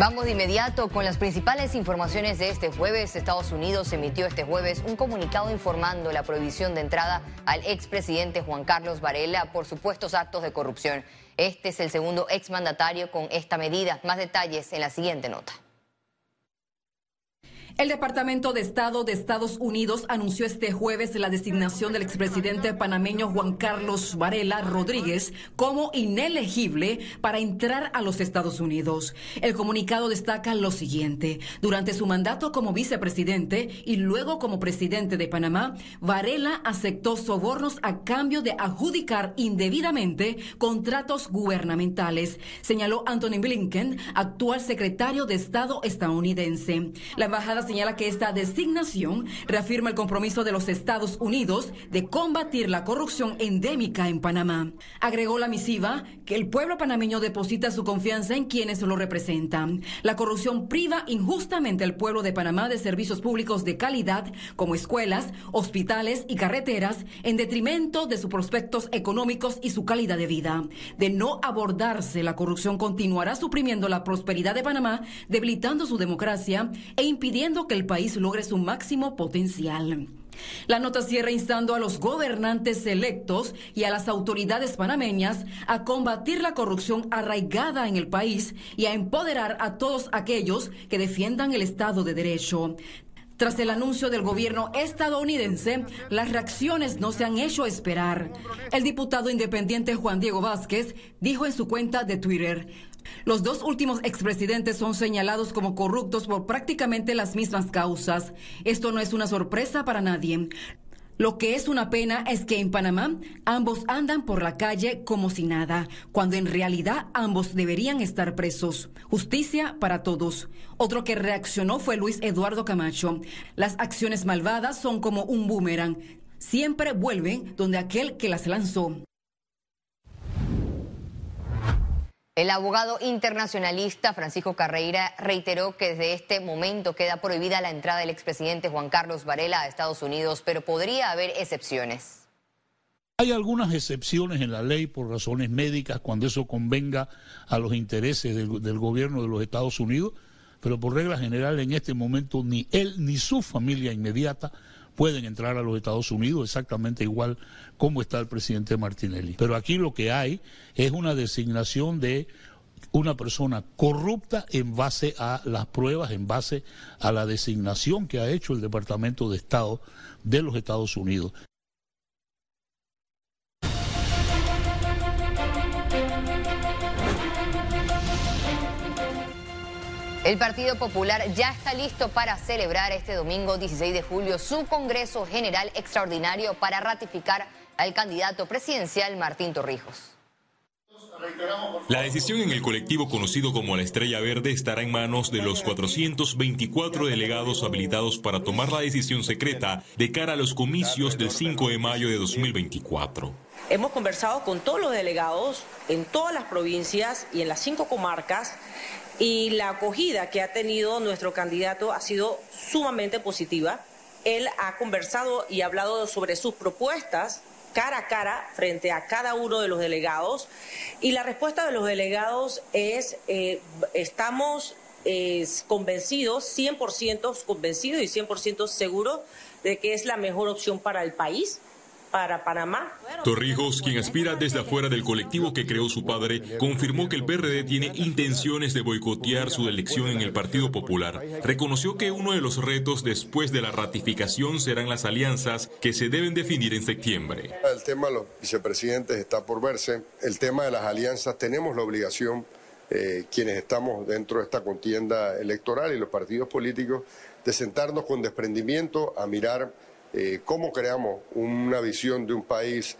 Vamos de inmediato con las principales informaciones de este jueves. Estados Unidos emitió este jueves un comunicado informando la prohibición de entrada al expresidente Juan Carlos Varela por supuestos actos de corrupción. Este es el segundo exmandatario con esta medida. Más detalles en la siguiente nota. El Departamento de Estado de Estados Unidos anunció este jueves la designación del expresidente panameño Juan Carlos Varela Rodríguez como inelegible para entrar a los Estados Unidos. El comunicado destaca lo siguiente. Durante su mandato como vicepresidente y luego como presidente de Panamá, Varela aceptó sobornos a cambio de adjudicar indebidamente contratos gubernamentales, señaló Anthony Blinken, actual secretario de Estado estadounidense. La embajada señala que esta designación reafirma el compromiso de los Estados Unidos de combatir la corrupción endémica en Panamá. Agregó la misiva que el pueblo panameño deposita su confianza en quienes lo representan. La corrupción priva injustamente al pueblo de Panamá de servicios públicos de calidad como escuelas, hospitales y carreteras en detrimento de sus prospectos económicos y su calidad de vida. De no abordarse, la corrupción continuará suprimiendo la prosperidad de Panamá, debilitando su democracia e impidiendo que el país logre su máximo potencial. La nota cierra instando a los gobernantes electos y a las autoridades panameñas a combatir la corrupción arraigada en el país y a empoderar a todos aquellos que defiendan el Estado de Derecho. Tras el anuncio del gobierno estadounidense, las reacciones no se han hecho esperar. El diputado independiente Juan Diego Vázquez dijo en su cuenta de Twitter, los dos últimos expresidentes son señalados como corruptos por prácticamente las mismas causas. Esto no es una sorpresa para nadie. Lo que es una pena es que en Panamá ambos andan por la calle como si nada, cuando en realidad ambos deberían estar presos. Justicia para todos. Otro que reaccionó fue Luis Eduardo Camacho. Las acciones malvadas son como un boomerang. Siempre vuelven donde aquel que las lanzó. El abogado internacionalista Francisco Carreira reiteró que desde este momento queda prohibida la entrada del expresidente Juan Carlos Varela a Estados Unidos, pero podría haber excepciones. Hay algunas excepciones en la ley por razones médicas cuando eso convenga a los intereses del, del gobierno de los Estados Unidos, pero por regla general en este momento ni él ni su familia inmediata pueden entrar a los Estados Unidos exactamente igual como está el presidente Martinelli. Pero aquí lo que hay es una designación de una persona corrupta en base a las pruebas, en base a la designación que ha hecho el Departamento de Estado de los Estados Unidos. El Partido Popular ya está listo para celebrar este domingo 16 de julio su Congreso General Extraordinario para ratificar al candidato presidencial Martín Torrijos. La decisión en el colectivo conocido como la Estrella Verde estará en manos de los 424 delegados habilitados para tomar la decisión secreta de cara a los comicios del 5 de mayo de 2024. Hemos conversado con todos los delegados en todas las provincias y en las cinco comarcas y la acogida que ha tenido nuestro candidato ha sido sumamente positiva. Él ha conversado y hablado sobre sus propuestas cara a cara frente a cada uno de los delegados y la respuesta de los delegados es eh, estamos eh, convencidos, 100% convencidos y 100% seguros de que es la mejor opción para el país para Panamá. Torrijos, quien aspira desde afuera del colectivo que creó su padre, confirmó que el PRD tiene intenciones de boicotear su elección en el Partido Popular. Reconoció que uno de los retos después de la ratificación serán las alianzas que se deben definir en septiembre. El tema de los vicepresidentes está por verse. El tema de las alianzas tenemos la obligación, eh, quienes estamos dentro de esta contienda electoral y los partidos políticos, de sentarnos con desprendimiento a mirar eh, cómo creamos una visión de un país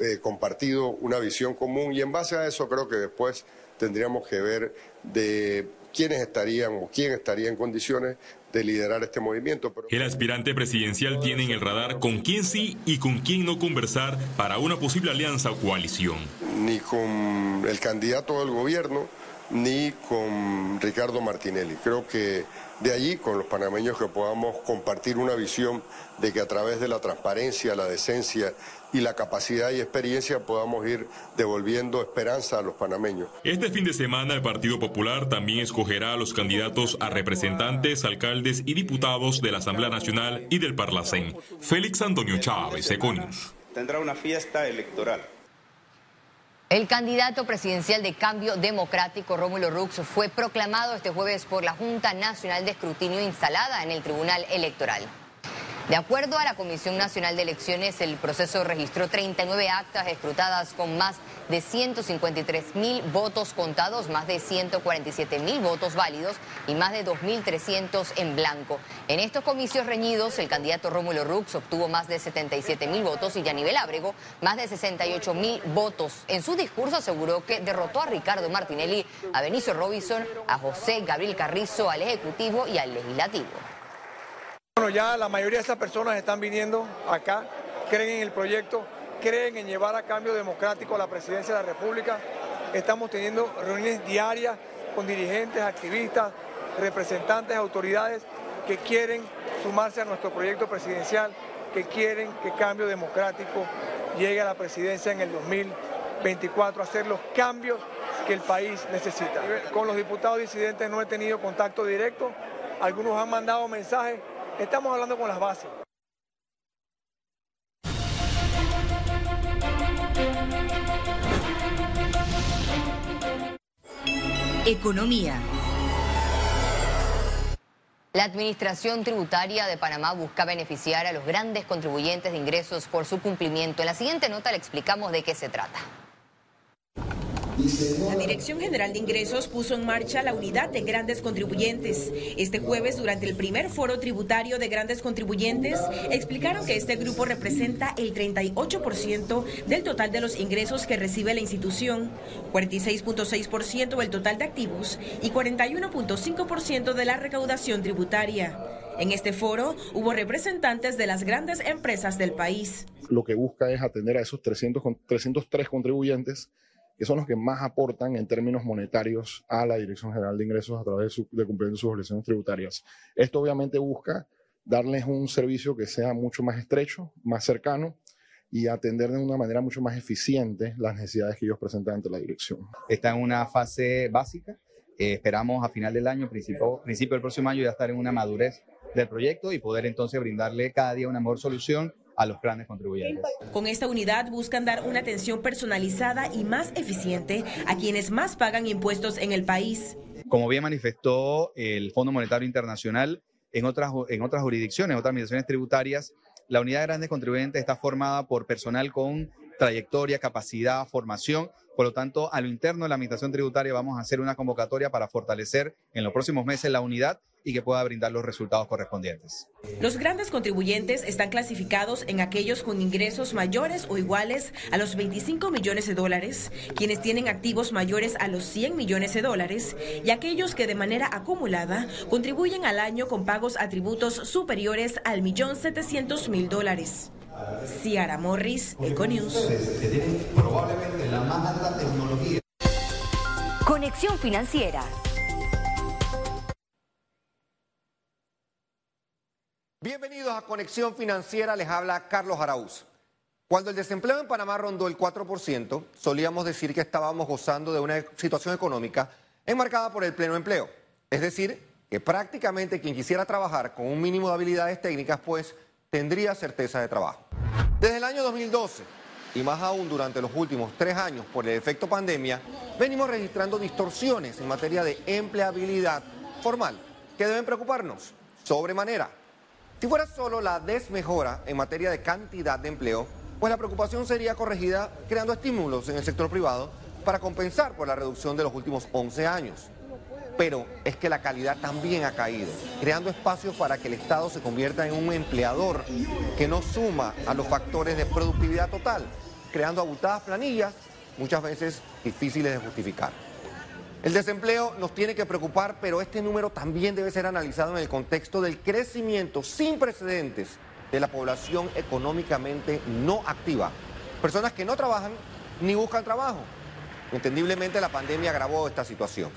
eh, compartido, una visión común y en base a eso creo que después tendríamos que ver de quiénes estarían o quién estaría en condiciones de liderar este movimiento. El aspirante presidencial tiene en el radar con quién sí y con quién no conversar para una posible alianza o coalición. Ni con el candidato del gobierno, ni con Ricardo Martinelli. Creo que de allí, con los panameños, que podamos compartir una visión de que a través de la transparencia, la decencia y la capacidad y experiencia podamos ir devolviendo esperanza a los panameños. Este fin de semana el Partido Popular también escogerá a los candidatos a representantes, alcaldes y diputados de la Asamblea Nacional y del Parlacén. Félix Antonio Chávez, Econius. Tendrá una fiesta electoral. El candidato presidencial de Cambio Democrático, Rómulo Rux, fue proclamado este jueves por la Junta Nacional de Escrutinio instalada en el Tribunal Electoral. De acuerdo a la Comisión Nacional de Elecciones, el proceso registró 39 actas escrutadas con más de 153 mil votos contados, más de 147 mil votos válidos y más de 2.300 en blanco. En estos comicios reñidos, el candidato Rómulo Rux obtuvo más de 77 mil votos y Yanivel Ábrego más de 68 mil votos. En su discurso aseguró que derrotó a Ricardo Martinelli, a Benicio Robinson, a José Gabriel Carrizo, al Ejecutivo y al Legislativo. Bueno, ya la mayoría de esas personas están viniendo acá, creen en el proyecto, creen en llevar a cambio democrático a la presidencia de la República. Estamos teniendo reuniones diarias con dirigentes, activistas, representantes, autoridades que quieren sumarse a nuestro proyecto presidencial, que quieren que cambio democrático llegue a la presidencia en el 2024, hacer los cambios que el país necesita. Con los diputados disidentes no he tenido contacto directo, algunos han mandado mensajes Estamos hablando con las bases. Economía. La Administración Tributaria de Panamá busca beneficiar a los grandes contribuyentes de ingresos por su cumplimiento. En la siguiente nota le explicamos de qué se trata. La Dirección General de Ingresos puso en marcha la unidad de grandes contribuyentes. Este jueves, durante el primer foro tributario de grandes contribuyentes, explicaron que este grupo representa el 38% del total de los ingresos que recibe la institución, 46.6% del total de activos y 41.5% de la recaudación tributaria. En este foro hubo representantes de las grandes empresas del país. Lo que busca es atender a esos 300, 303 contribuyentes que son los que más aportan en términos monetarios a la Dirección General de Ingresos a través de, cumplir sus obligaciones tributarias. Esto obviamente busca darles un servicio que sea mucho más estrecho, más cercano y atender de una manera mucho más eficiente las necesidades que ellos presentan ante la dirección. Está en una fase básica. Eh, esperamos a final del año, principio, principio del próximo año, ya estar en una madurez del proyecto y poder entonces brindarle cada día una mejor solución a los grandes contribuyentes. Con esta unidad buscan dar una atención personalizada y más eficiente a quienes más pagan impuestos en el país. Como bien manifestó el Fondo Monetario Internacional, en otras, en otras jurisdicciones, otras administraciones tributarias, la unidad de grandes contribuyentes está formada por personal con trayectoria, capacidad, formación. Por lo tanto, a lo interno de la Administración Tributaria vamos a hacer una convocatoria para fortalecer en los próximos meses la unidad y que pueda brindar los resultados correspondientes. Los grandes contribuyentes están clasificados en aquellos con ingresos mayores o iguales a los 25 millones de dólares, quienes tienen activos mayores a los 100 millones de dólares y aquellos que de manera acumulada contribuyen al año con pagos a tributos superiores al millón 700 mil dólares. Ciara Morris, Econews. probablemente la más alta tecnología. Conexión financiera. Bienvenidos a Conexión Financiera, les habla Carlos Araúz. Cuando el desempleo en Panamá rondó el 4%, solíamos decir que estábamos gozando de una situación económica enmarcada por el pleno empleo. Es decir, que prácticamente quien quisiera trabajar con un mínimo de habilidades técnicas, pues tendría certeza de trabajo. Desde el año 2012, y más aún durante los últimos tres años por el efecto pandemia, venimos registrando distorsiones en materia de empleabilidad formal que deben preocuparnos sobremanera. Si fuera solo la desmejora en materia de cantidad de empleo, pues la preocupación sería corregida creando estímulos en el sector privado para compensar por la reducción de los últimos 11 años. Pero es que la calidad también ha caído, creando espacios para que el Estado se convierta en un empleador que no suma a los factores de productividad total, creando abultadas planillas, muchas veces difíciles de justificar. El desempleo nos tiene que preocupar, pero este número también debe ser analizado en el contexto del crecimiento sin precedentes de la población económicamente no activa. Personas que no trabajan ni buscan trabajo. Entendiblemente la pandemia agravó esta situación.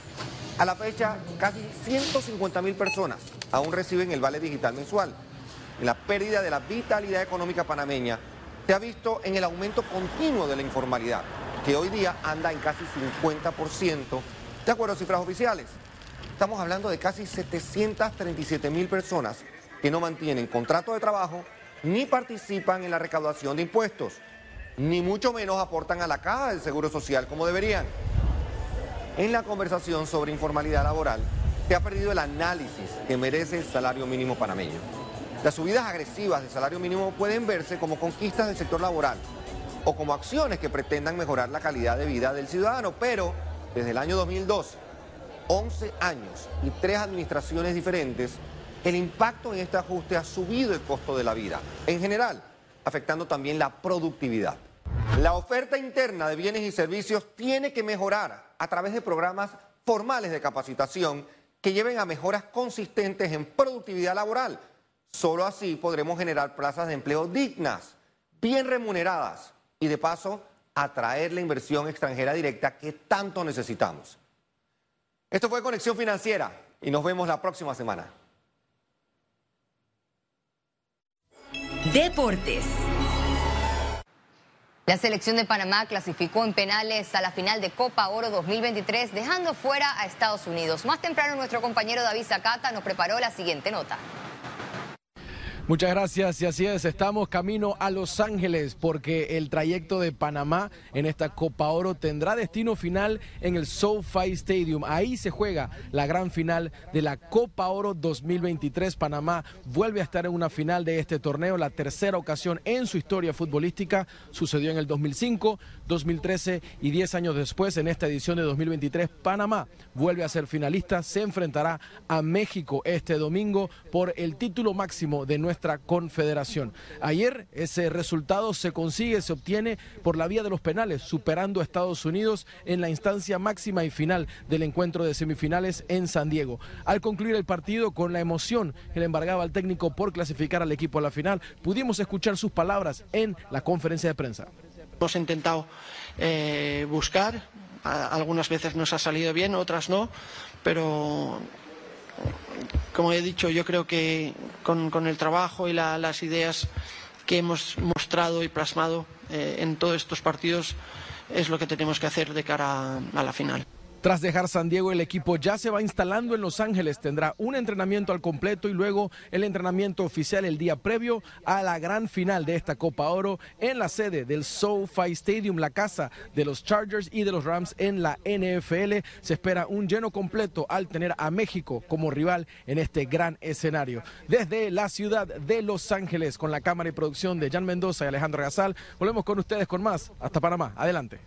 A la fecha, casi 150 mil personas aún reciben el vale digital mensual. La pérdida de la vitalidad económica panameña se ha visto en el aumento continuo de la informalidad, que hoy día anda en casi 50%, de acuerdo a cifras oficiales. Estamos hablando de casi 737 mil personas que no mantienen contrato de trabajo ni participan en la recaudación de impuestos, ni mucho menos aportan a la caja del Seguro Social como deberían. En la conversación sobre informalidad laboral, se ha perdido el análisis que merece el salario mínimo panameño. Las subidas agresivas del salario mínimo pueden verse como conquistas del sector laboral o como acciones que pretendan mejorar la calidad de vida del ciudadano, pero desde el año 2002, 11 años y tres administraciones diferentes, el impacto en este ajuste ha subido el costo de la vida, en general, afectando también la productividad. La oferta interna de bienes y servicios tiene que mejorar a través de programas formales de capacitación que lleven a mejoras consistentes en productividad laboral. Solo así podremos generar plazas de empleo dignas, bien remuneradas y de paso atraer la inversión extranjera directa que tanto necesitamos. Esto fue Conexión Financiera y nos vemos la próxima semana. Deportes. La selección de Panamá clasificó en penales a la final de Copa Oro 2023, dejando fuera a Estados Unidos. Más temprano, nuestro compañero David Zacata nos preparó la siguiente nota. Muchas gracias y así es, estamos camino a Los Ángeles porque el trayecto de Panamá en esta Copa Oro tendrá destino final en el SoFi Stadium. Ahí se juega la gran final de la Copa Oro 2023. Panamá vuelve a estar en una final de este torneo, la tercera ocasión en su historia futbolística. Sucedió en el 2005, 2013 y 10 años después, en esta edición de 2023, Panamá vuelve a ser finalista. Se enfrentará a México este domingo por el título máximo de nuestra confederación. Ayer ese resultado se consigue, se obtiene por la vía de los penales, superando a Estados Unidos en la instancia máxima y final del encuentro de semifinales en San Diego. Al concluir el partido con la emoción que le embargaba al técnico por clasificar al equipo a la final, pudimos escuchar sus palabras en la conferencia de prensa. Hemos intentado eh, buscar, algunas veces nos ha salido bien, otras no, pero como he dicho, yo creo que con, el trabajo y las ideas que hemos mostrado y plasmado eh, en todos estos partidos es lo que tenemos que hacer de cara a la final. Tras dejar San Diego, el equipo ya se va instalando en Los Ángeles. Tendrá un entrenamiento al completo y luego el entrenamiento oficial el día previo a la gran final de esta Copa Oro en la sede del SoFi Stadium, la casa de los Chargers y de los Rams en la NFL. Se espera un lleno completo al tener a México como rival en este gran escenario. Desde la ciudad de Los Ángeles, con la cámara y producción de Jan Mendoza y Alejandro Gazal, volvemos con ustedes con más. Hasta Panamá. Adelante.